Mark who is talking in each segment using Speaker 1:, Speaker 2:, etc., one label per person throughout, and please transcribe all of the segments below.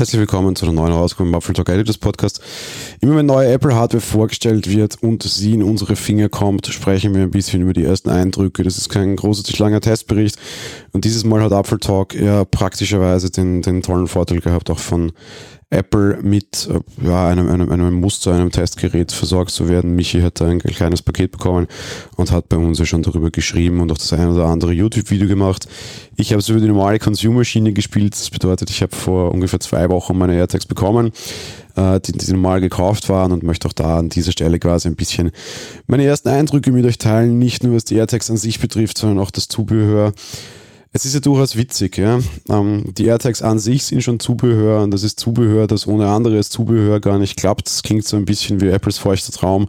Speaker 1: herzlich willkommen zu einer neuen Ausgabe im Apple Talk Editors Podcast. Immer wenn neue Apple Hardware vorgestellt wird und sie in unsere Finger kommt, sprechen wir ein bisschen über die ersten Eindrücke. Das ist kein großartig langer Testbericht und dieses Mal hat Apple Talk ja praktischerweise den, den tollen Vorteil gehabt, auch von Apple mit äh, ja, einem, einem, einem Muster, einem Testgerät versorgt zu werden. Michi hat da ein kleines Paket bekommen und hat bei uns ja schon darüber geschrieben und auch das eine oder andere YouTube-Video gemacht. Ich habe es über die normale Consumer-Schiene gespielt. Das bedeutet, ich habe vor ungefähr zwei Wochen meine AirTags bekommen, äh, die, die normal gekauft waren und möchte auch da an dieser Stelle quasi ein bisschen meine ersten Eindrücke mit euch teilen. Nicht nur was die AirTags an sich betrifft, sondern auch das Zubehör. Es ist ja durchaus witzig, ja. Ähm, die AirTags an sich sind schon Zubehör und das ist Zubehör, das ohne anderes Zubehör gar nicht klappt. Das klingt so ein bisschen wie Apples feuchter Traum.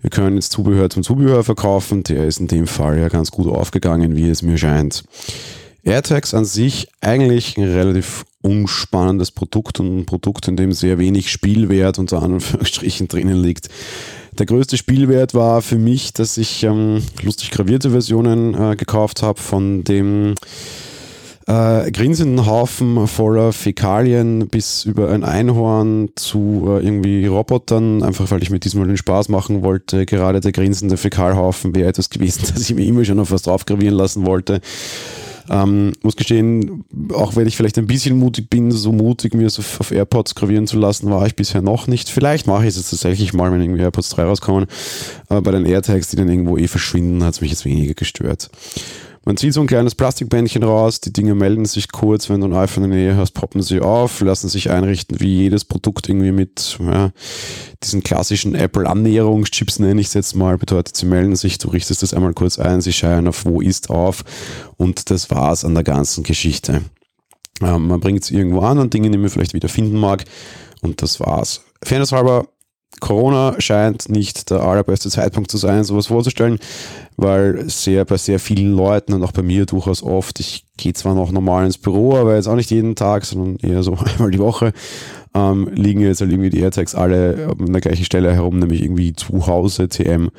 Speaker 1: Wir können jetzt Zubehör zum Zubehör verkaufen. Der ist in dem Fall ja ganz gut aufgegangen, wie es mir scheint. AirTags an sich eigentlich ein relativ unspannendes Produkt und ein Produkt, in dem sehr wenig Spielwert unter Anführungsstrichen drinnen liegt. Der größte Spielwert war für mich, dass ich ähm, lustig gravierte Versionen äh, gekauft habe von dem äh, grinsenden Haufen voller Fäkalien bis über ein Einhorn zu äh, irgendwie Robotern, einfach weil ich mir diesmal den Spaß machen wollte. Gerade der grinsende Fäkalhaufen wäre etwas gewesen, das ich mir immer schon auf was drauf gravieren lassen wollte. Ähm, muss gestehen, auch wenn ich vielleicht ein bisschen mutig bin, so mutig mir so auf AirPods gravieren zu lassen, war ich bisher noch nicht. Vielleicht mache ich es jetzt tatsächlich mal, wenn irgendwie AirPods 3 rauskommen. Aber bei den AirTags, die dann irgendwo eh verschwinden, hat es mich jetzt weniger gestört. Man zieht so ein kleines Plastikbändchen raus, die Dinge melden sich kurz, wenn du ein iPhone in der Nähe hast, poppen sie auf, lassen sich einrichten wie jedes Produkt irgendwie mit ja, diesen klassischen Apple-Annäherungschips, nenne ich es jetzt mal, bedeutet, sie melden sich, du richtest das einmal kurz ein, sie scheinen auf Wo ist auf und das war's an der ganzen Geschichte. Ähm, man bringt es irgendwo an an Dinge, die man vielleicht wieder finden mag und das war's. Fairness halber, Corona scheint nicht der allerbeste Zeitpunkt zu sein, sowas vorzustellen, weil sehr bei sehr vielen Leuten und auch bei mir durchaus oft, ich gehe zwar noch normal ins Büro, aber jetzt auch nicht jeden Tag, sondern eher so einmal die Woche, ähm, liegen jetzt halt irgendwie die AirTags alle an der gleichen Stelle herum, nämlich irgendwie zu Hause, TM.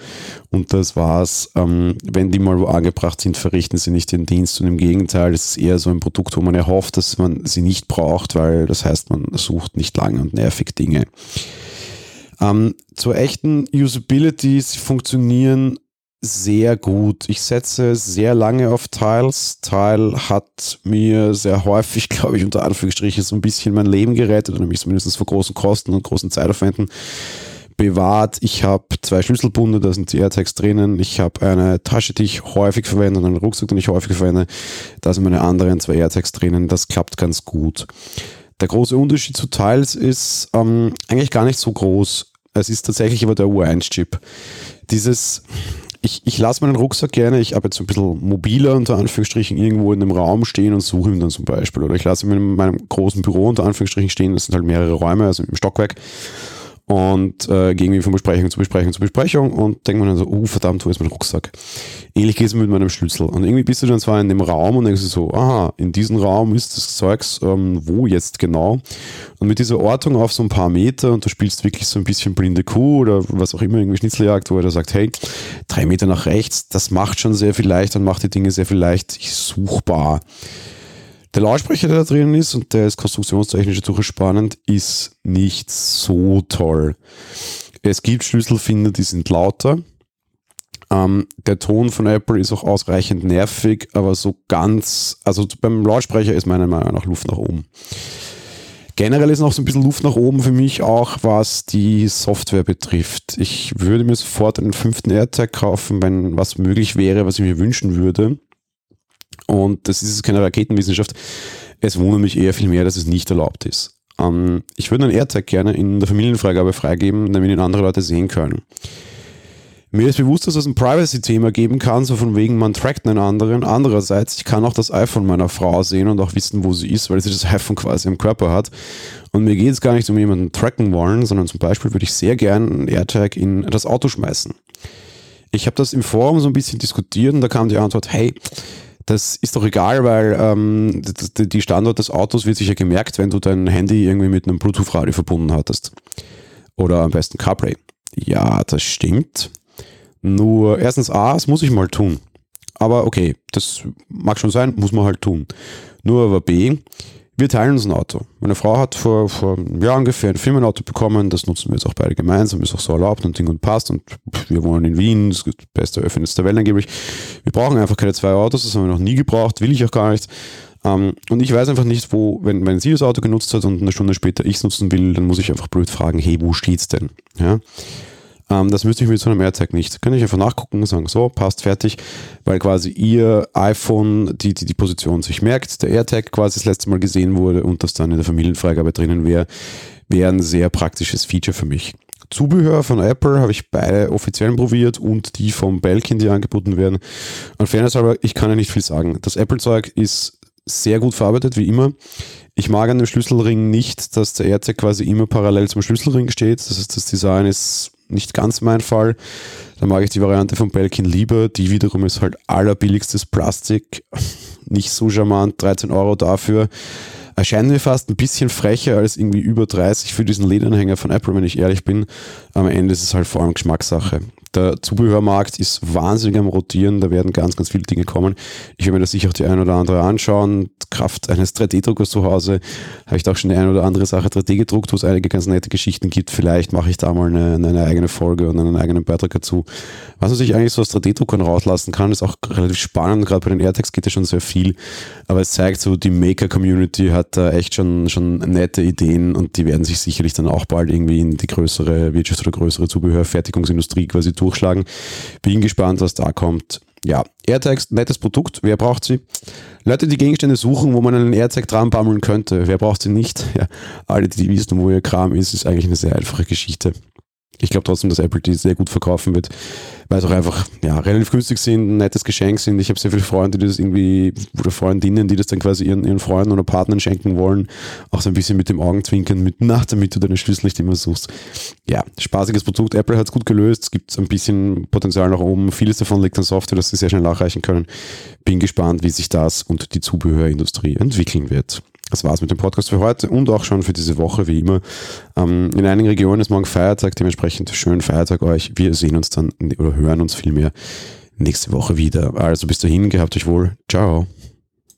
Speaker 1: Und das war's. Ähm, wenn die mal wo angebracht sind, verrichten sie nicht den Dienst. Und im Gegenteil, es ist eher so ein Produkt, wo man erhofft, dass man sie nicht braucht, weil das heißt, man sucht nicht lange und nervig Dinge. Ähm, zur echten Usability, sie funktionieren sehr gut. Ich setze sehr lange auf Tiles. Tile hat mir sehr häufig, glaube ich, unter Anführungsstrichen so ein bisschen mein Leben gerettet oder mich zumindest vor großen Kosten und großen Zeitaufwänden bewahrt. Ich habe zwei Schlüsselbunde, da sind die AirTags drinnen. Ich habe eine Tasche, die ich häufig verwende und einen Rucksack, den ich häufig verwende. Da sind meine anderen zwei AirTags drinnen. Das klappt ganz gut. Der große Unterschied zu Tiles ist ähm, eigentlich gar nicht so groß. Es ist tatsächlich aber der U1-Chip. Dieses, ich, ich lasse meinen Rucksack gerne, ich habe jetzt ein bisschen mobiler unter Anführungsstrichen irgendwo in einem Raum stehen und suche ihn dann zum Beispiel. Oder ich lasse ihn in meinem großen Büro unter Anführungsstrichen stehen, das sind halt mehrere Räume, also im Stockwerk und äh, gehe irgendwie von Besprechung zu Besprechung zu Besprechung und denke mir dann so, oh verdammt, wo ist mein Rucksack? Ähnlich geht es mit meinem Schlüssel. Und irgendwie bist du dann zwar in dem Raum und denkst du so, aha, in diesem Raum ist das Zeugs, ähm, wo jetzt genau? Und mit dieser Ortung auf so ein paar Meter und du spielst wirklich so ein bisschen blinde Kuh oder was auch immer, irgendwie Schnitzeljagd, wo er da sagt, hey, drei Meter nach rechts, das macht schon sehr viel leichter und macht die Dinge sehr viel leicht suchbar. Der Lautsprecher, der da drin ist, und der ist konstruktionstechnisch durchaus spannend, ist nicht so toll. Es gibt Schlüsselfinder, die sind lauter. Ähm, der Ton von Apple ist auch ausreichend nervig, aber so ganz, also beim Lautsprecher ist meiner Meinung nach Luft nach oben. Generell ist noch so ein bisschen Luft nach oben für mich auch, was die Software betrifft. Ich würde mir sofort einen fünften AirTag kaufen, wenn was möglich wäre, was ich mir wünschen würde. Und das ist keine Raketenwissenschaft. Es wundert mich eher viel mehr, dass es nicht erlaubt ist. Ähm, ich würde einen AirTag gerne in der Familienfreigabe freigeben, damit ihn andere Leute sehen können. Mir ist bewusst, dass es ein Privacy-Thema geben kann, so von wegen, man trackt einen anderen. Andererseits, ich kann auch das iPhone meiner Frau sehen und auch wissen, wo sie ist, weil sie das iPhone quasi im Körper hat. Und mir geht es gar nicht um jemanden tracken wollen, sondern zum Beispiel würde ich sehr gerne einen AirTag in das Auto schmeißen. Ich habe das im Forum so ein bisschen diskutiert und da kam die Antwort, hey, das ist doch egal, weil ähm, die Standort des Autos wird sicher gemerkt, wenn du dein Handy irgendwie mit einem Bluetooth-Radio verbunden hattest. Oder am besten CarPlay. Ja, das stimmt. Nur erstens A, das muss ich mal tun. Aber okay, das mag schon sein, muss man halt tun. Nur aber B, Wir teilen uns ein Auto. Meine Frau hat vor, vor einem Jahr ungefähr ein Firmenauto bekommen. Das nutzen wir jetzt auch beide gemeinsam. Ist auch so erlaubt und Ding und passt. Und wir wohnen in Wien. Das ist das beste Öffentliche der Welt angeblich. Wir brauchen einfach keine zwei Autos. Das haben wir noch nie gebraucht. Will ich auch gar nicht. Um, und ich weiß einfach nicht, wo, wenn, wenn sie das Auto genutzt hat und eine Stunde später ich es nutzen will, dann muss ich einfach blöd fragen, hey, wo steht's denn? Ja? Um, das müsste ich mit so einem AirTag nicht. Kann ich einfach nachgucken und sagen, so, passt, fertig, weil quasi ihr iPhone die, die, die Position sich merkt, der AirTag quasi das letzte Mal gesehen wurde und das dann in der Familienfreigabe drinnen wäre, wäre ein sehr praktisches Feature für mich. Zubehör von Apple habe ich beide offiziell probiert und die vom Belkin, die angeboten werden. Und fairness halber, ich kann ja nicht viel sagen. Das Apple-Zeug ist sehr gut verarbeitet, wie immer. Ich mag an dem Schlüsselring nicht, dass der AirTag quasi immer parallel zum Schlüsselring steht. Das heißt, das Design ist nicht ganz mein Fall. Da mag ich die Variante von Belkin lieber. Die wiederum ist halt allerbilligstes Plastik. Nicht so charmant, 13 Euro dafür. Erscheint mir fast ein bisschen frecher als irgendwie über 30 für diesen Lederanhänger von Apple, wenn ich ehrlich bin. Am Ende ist es halt vor allem Geschmackssache. Der Zubehörmarkt ist wahnsinnig am Rotieren, da werden ganz, ganz viele Dinge kommen. Ich werde mir das sicher auch die ein oder andere anschauen. Kraft eines 3D-Druckers zu Hause habe ich da auch schon die ein oder andere Sache 3D gedruckt, wo es einige ganz nette Geschichten gibt. Vielleicht mache ich da mal eine, eine eigene Folge und einen eigenen Beitrag dazu. Was man sich eigentlich so aus 3D-Druckern rauslassen kann, ist auch relativ spannend. Gerade bei den AirTags geht ja schon sehr viel. Aber es zeigt so, die Maker-Community hat da echt schon, schon nette Ideen und die werden sich sicherlich dann auch bald irgendwie in die größere Wirtschaft oder größere Zubehörfertigungsindustrie quasi durchschlagen. Bin gespannt, was da kommt. Ja, AirTags, nettes Produkt. Wer braucht sie? Leute, die Gegenstände suchen, wo man einen AirTag dran bammeln könnte. Wer braucht sie nicht? Ja, alle, die wissen, wo ihr Kram ist, ist eigentlich eine sehr einfache Geschichte. Ich glaube trotzdem, dass Apple die sehr gut verkaufen wird, weil es auch einfach ja, relativ günstig sind, ein nettes Geschenk sind. Ich habe sehr viele Freunde, die das irgendwie, oder Freundinnen, die das dann quasi ihren, ihren Freunden oder Partnern schenken wollen. Auch so ein bisschen mit dem Augenzwinkern, mit nach damit du deine Schlüssel nicht immer suchst. Ja, spaßiges Produkt. Apple hat es gut gelöst. Es gibt ein bisschen Potenzial nach oben. Vieles davon liegt an Software, dass sie sehr schnell nachreichen können. Bin gespannt, wie sich das und die Zubehörindustrie entwickeln wird. Das war's mit dem Podcast für heute und auch schon für diese Woche, wie immer. Ähm, in einigen Regionen ist morgen Feiertag, dementsprechend schönen Feiertag euch. Wir sehen uns dann oder hören uns vielmehr nächste Woche wieder. Also bis dahin, gehabt euch wohl. Ciao.